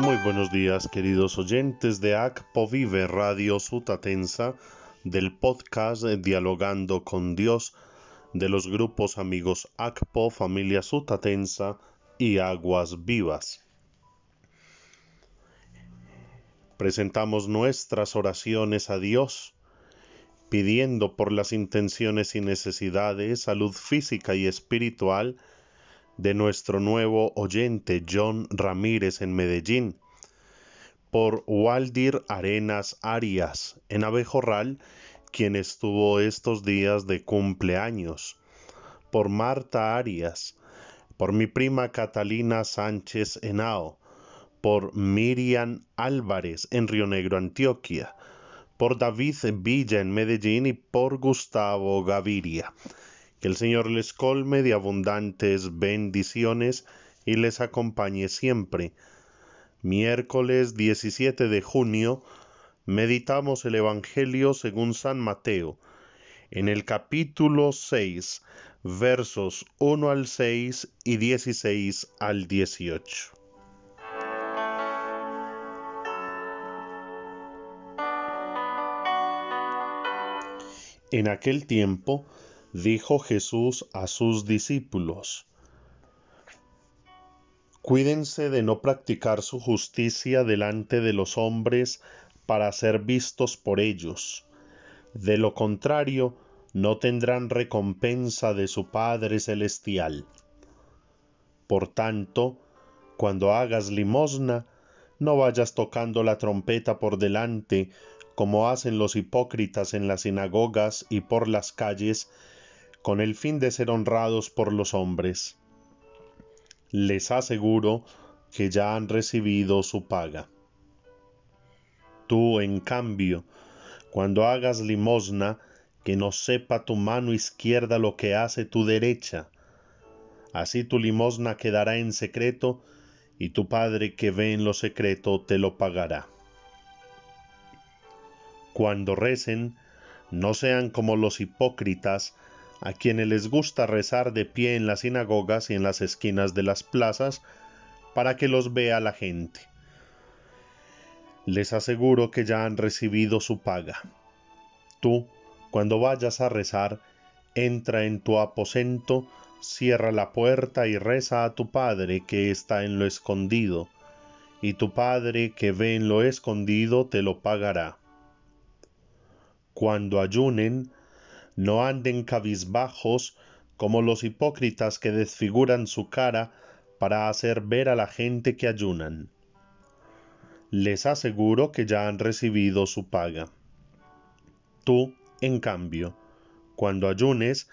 Muy buenos días, queridos oyentes de ACPO Vive Radio Sutatensa, del podcast Dialogando con Dios, de los grupos amigos ACPO, Familia Sutatensa y Aguas Vivas. Presentamos nuestras oraciones a Dios, pidiendo por las intenciones y necesidades, salud física y espiritual, de nuestro nuevo oyente John Ramírez en Medellín, por Waldir Arenas Arias en Abejorral, quien estuvo estos días de cumpleaños, por Marta Arias, por mi prima Catalina Sánchez Henao, por Miriam Álvarez en Río Negro, Antioquia, por David Villa en Medellín y por Gustavo Gaviria. Que el Señor les colme de abundantes bendiciones y les acompañe siempre. Miércoles 17 de junio meditamos el Evangelio según San Mateo, en el capítulo 6, versos 1 al 6 y 16 al 18. En aquel tiempo, dijo Jesús a sus discípulos, Cuídense de no practicar su justicia delante de los hombres para ser vistos por ellos. De lo contrario, no tendrán recompensa de su Padre Celestial. Por tanto, cuando hagas limosna, no vayas tocando la trompeta por delante, como hacen los hipócritas en las sinagogas y por las calles, con el fin de ser honrados por los hombres. Les aseguro que ya han recibido su paga. Tú, en cambio, cuando hagas limosna, que no sepa tu mano izquierda lo que hace tu derecha. Así tu limosna quedará en secreto, y tu Padre que ve en lo secreto te lo pagará. Cuando recen, no sean como los hipócritas, a quienes les gusta rezar de pie en las sinagogas y en las esquinas de las plazas, para que los vea la gente. Les aseguro que ya han recibido su paga. Tú, cuando vayas a rezar, entra en tu aposento, cierra la puerta y reza a tu Padre que está en lo escondido, y tu Padre que ve en lo escondido te lo pagará. Cuando ayunen, no anden cabizbajos como los hipócritas que desfiguran su cara para hacer ver a la gente que ayunan. Les aseguro que ya han recibido su paga. Tú, en cambio, cuando ayunes,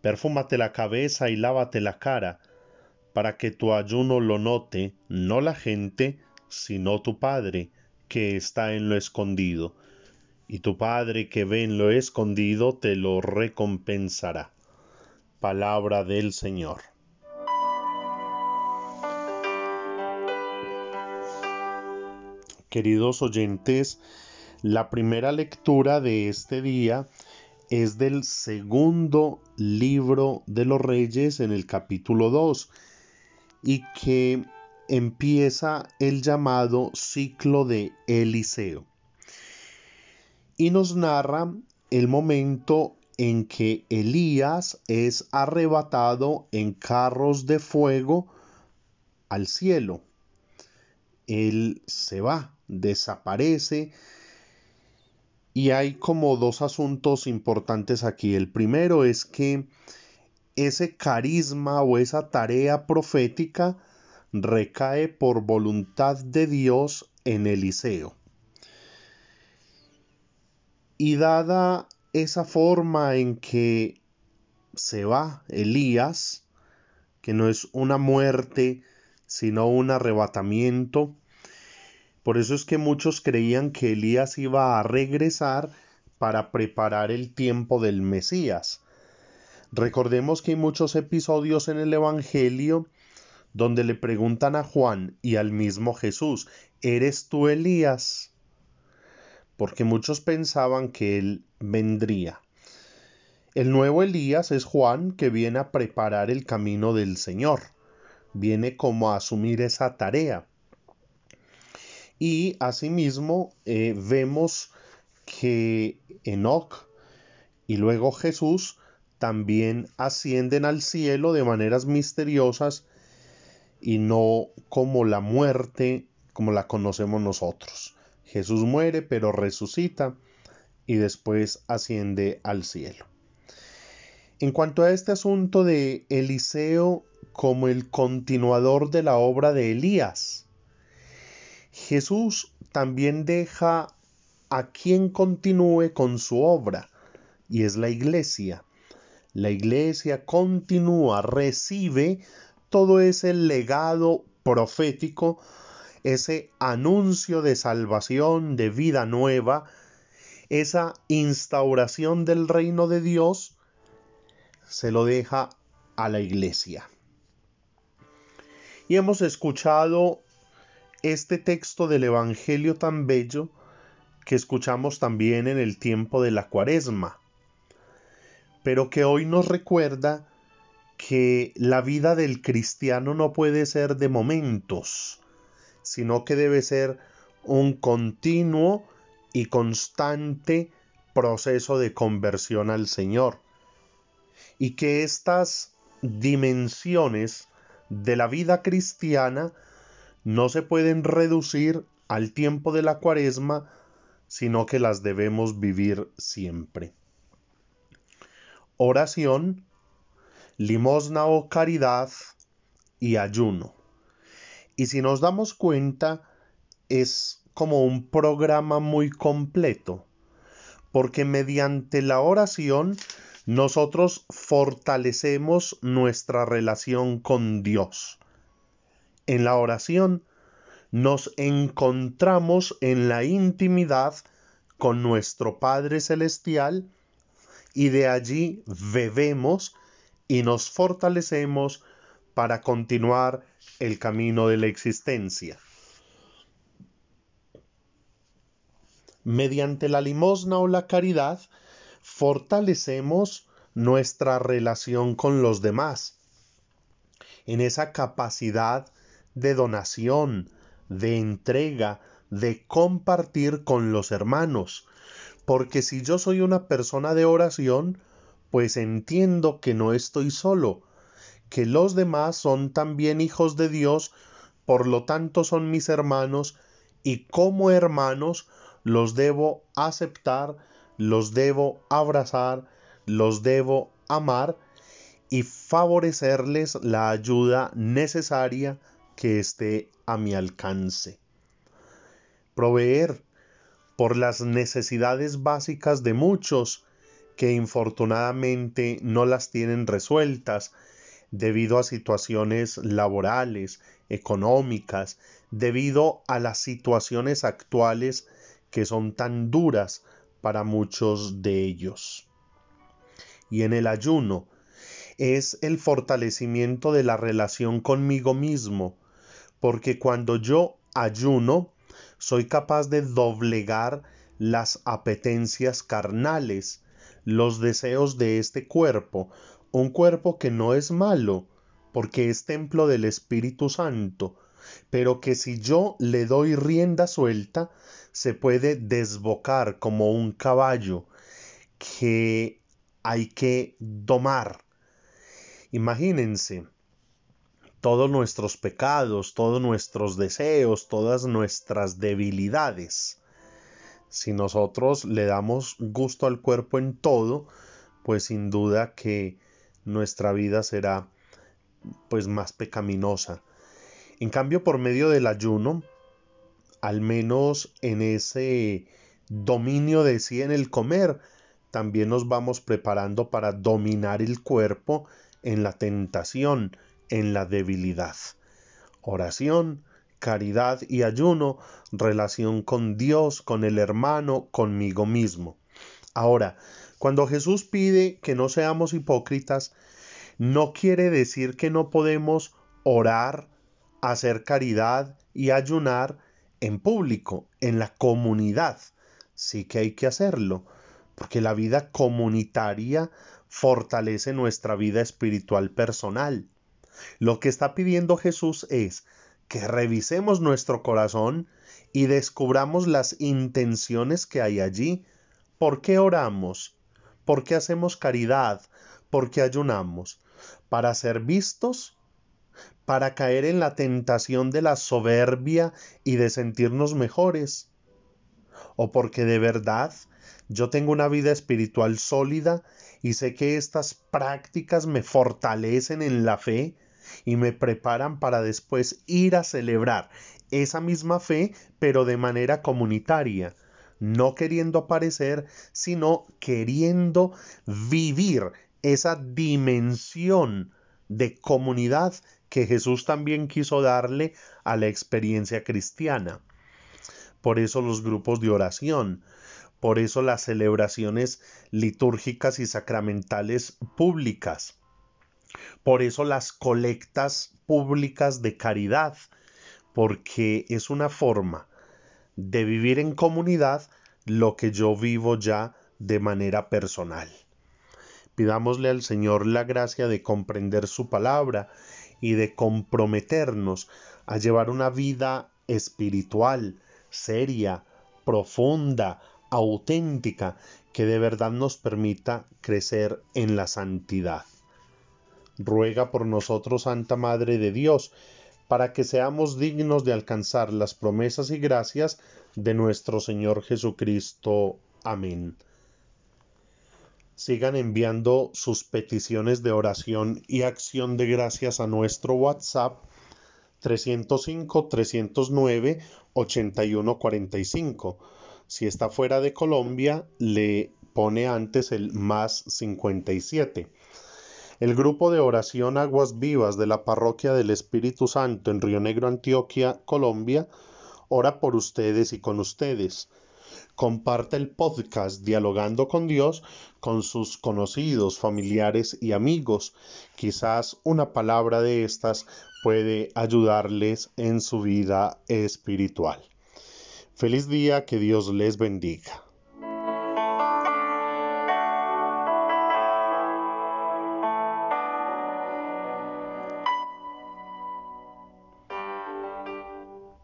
perfúmate la cabeza y lávate la cara, para que tu ayuno lo note no la gente, sino tu Padre, que está en lo escondido y tu Padre que ve en lo escondido te lo recompensará. Palabra del Señor. Queridos oyentes, la primera lectura de este día es del segundo libro de los reyes en el capítulo 2 y que empieza el llamado ciclo de Eliseo y nos narra el momento en que Elías es arrebatado en carros de fuego al cielo. Él se va, desaparece y hay como dos asuntos importantes aquí. El primero es que ese carisma o esa tarea profética recae por voluntad de Dios en Eliseo. Y dada esa forma en que se va Elías, que no es una muerte, sino un arrebatamiento, por eso es que muchos creían que Elías iba a regresar para preparar el tiempo del Mesías. Recordemos que hay muchos episodios en el Evangelio donde le preguntan a Juan y al mismo Jesús, ¿eres tú Elías? Porque muchos pensaban que él vendría. El nuevo Elías es Juan que viene a preparar el camino del Señor, viene como a asumir esa tarea. Y asimismo eh, vemos que Enoch y luego Jesús también ascienden al cielo de maneras misteriosas y no como la muerte como la conocemos nosotros. Jesús muere pero resucita y después asciende al cielo. En cuanto a este asunto de Eliseo como el continuador de la obra de Elías, Jesús también deja a quien continúe con su obra, y es la iglesia. La iglesia continúa, recibe todo ese legado profético, ese anuncio de salvación, de vida nueva, esa instauración del reino de Dios, se lo deja a la iglesia. Y hemos escuchado este texto del Evangelio tan bello que escuchamos también en el tiempo de la cuaresma, pero que hoy nos recuerda que la vida del cristiano no puede ser de momentos, sino que debe ser un continuo y constante proceso de conversión al Señor. Y que estas dimensiones de la vida cristiana no se pueden reducir al tiempo de la cuaresma sino que las debemos vivir siempre. Oración, limosna o caridad y ayuno. Y si nos damos cuenta, es como un programa muy completo, porque mediante la oración nosotros fortalecemos nuestra relación con Dios. En la oración nos encontramos en la intimidad con nuestro Padre Celestial y de allí bebemos y nos fortalecemos para continuar el camino de la existencia. Mediante la limosna o la caridad, fortalecemos nuestra relación con los demás, en esa capacidad de donación, de entrega, de compartir con los hermanos. Porque si yo soy una persona de oración, pues entiendo que no estoy solo, que los demás son también hijos de Dios, por lo tanto son mis hermanos, y como hermanos los debo aceptar, los debo abrazar, los debo amar y favorecerles la ayuda necesaria que esté a mi alcance. Proveer por las necesidades básicas de muchos que infortunadamente no las tienen resueltas debido a situaciones laborales, económicas, debido a las situaciones actuales que son tan duras para muchos de ellos. Y en el ayuno es el fortalecimiento de la relación conmigo mismo, porque cuando yo ayuno, soy capaz de doblegar las apetencias carnales, los deseos de este cuerpo, un cuerpo que no es malo, porque es templo del Espíritu Santo, pero que si yo le doy rienda suelta, se puede desbocar como un caballo que hay que domar. Imagínense, todos nuestros pecados, todos nuestros deseos, todas nuestras debilidades. Si nosotros le damos gusto al cuerpo en todo, pues sin duda que nuestra vida será pues más pecaminosa. En cambio, por medio del ayuno, al menos en ese dominio de sí en el comer, también nos vamos preparando para dominar el cuerpo en la tentación, en la debilidad. Oración, caridad y ayuno, relación con Dios, con el hermano, conmigo mismo. Ahora, cuando Jesús pide que no seamos hipócritas, no quiere decir que no podemos orar, hacer caridad y ayunar en público, en la comunidad. Sí que hay que hacerlo, porque la vida comunitaria fortalece nuestra vida espiritual personal. Lo que está pidiendo Jesús es que revisemos nuestro corazón y descubramos las intenciones que hay allí. ¿Por qué oramos? ¿Por qué hacemos caridad? ¿Por qué ayunamos? ¿Para ser vistos? ¿Para caer en la tentación de la soberbia y de sentirnos mejores? ¿O porque de verdad yo tengo una vida espiritual sólida y sé que estas prácticas me fortalecen en la fe y me preparan para después ir a celebrar esa misma fe, pero de manera comunitaria, no queriendo aparecer, sino queriendo vivir esa dimensión de comunidad que Jesús también quiso darle a la experiencia cristiana. Por eso los grupos de oración, por eso las celebraciones litúrgicas y sacramentales públicas, por eso las colectas públicas de caridad, porque es una forma de vivir en comunidad lo que yo vivo ya de manera personal. Pidámosle al Señor la gracia de comprender su palabra y de comprometernos a llevar una vida espiritual, seria, profunda, auténtica, que de verdad nos permita crecer en la santidad ruega por nosotros, Santa Madre de Dios, para que seamos dignos de alcanzar las promesas y gracias de nuestro Señor Jesucristo. Amén. Sigan enviando sus peticiones de oración y acción de gracias a nuestro WhatsApp 305 309 8145. Si está fuera de Colombia, le pone antes el más 57. El grupo de oración Aguas Vivas de la Parroquia del Espíritu Santo en Río Negro, Antioquia, Colombia, ora por ustedes y con ustedes. Comparte el podcast Dialogando con Dios con sus conocidos, familiares y amigos. Quizás una palabra de estas puede ayudarles en su vida espiritual. Feliz día, que Dios les bendiga.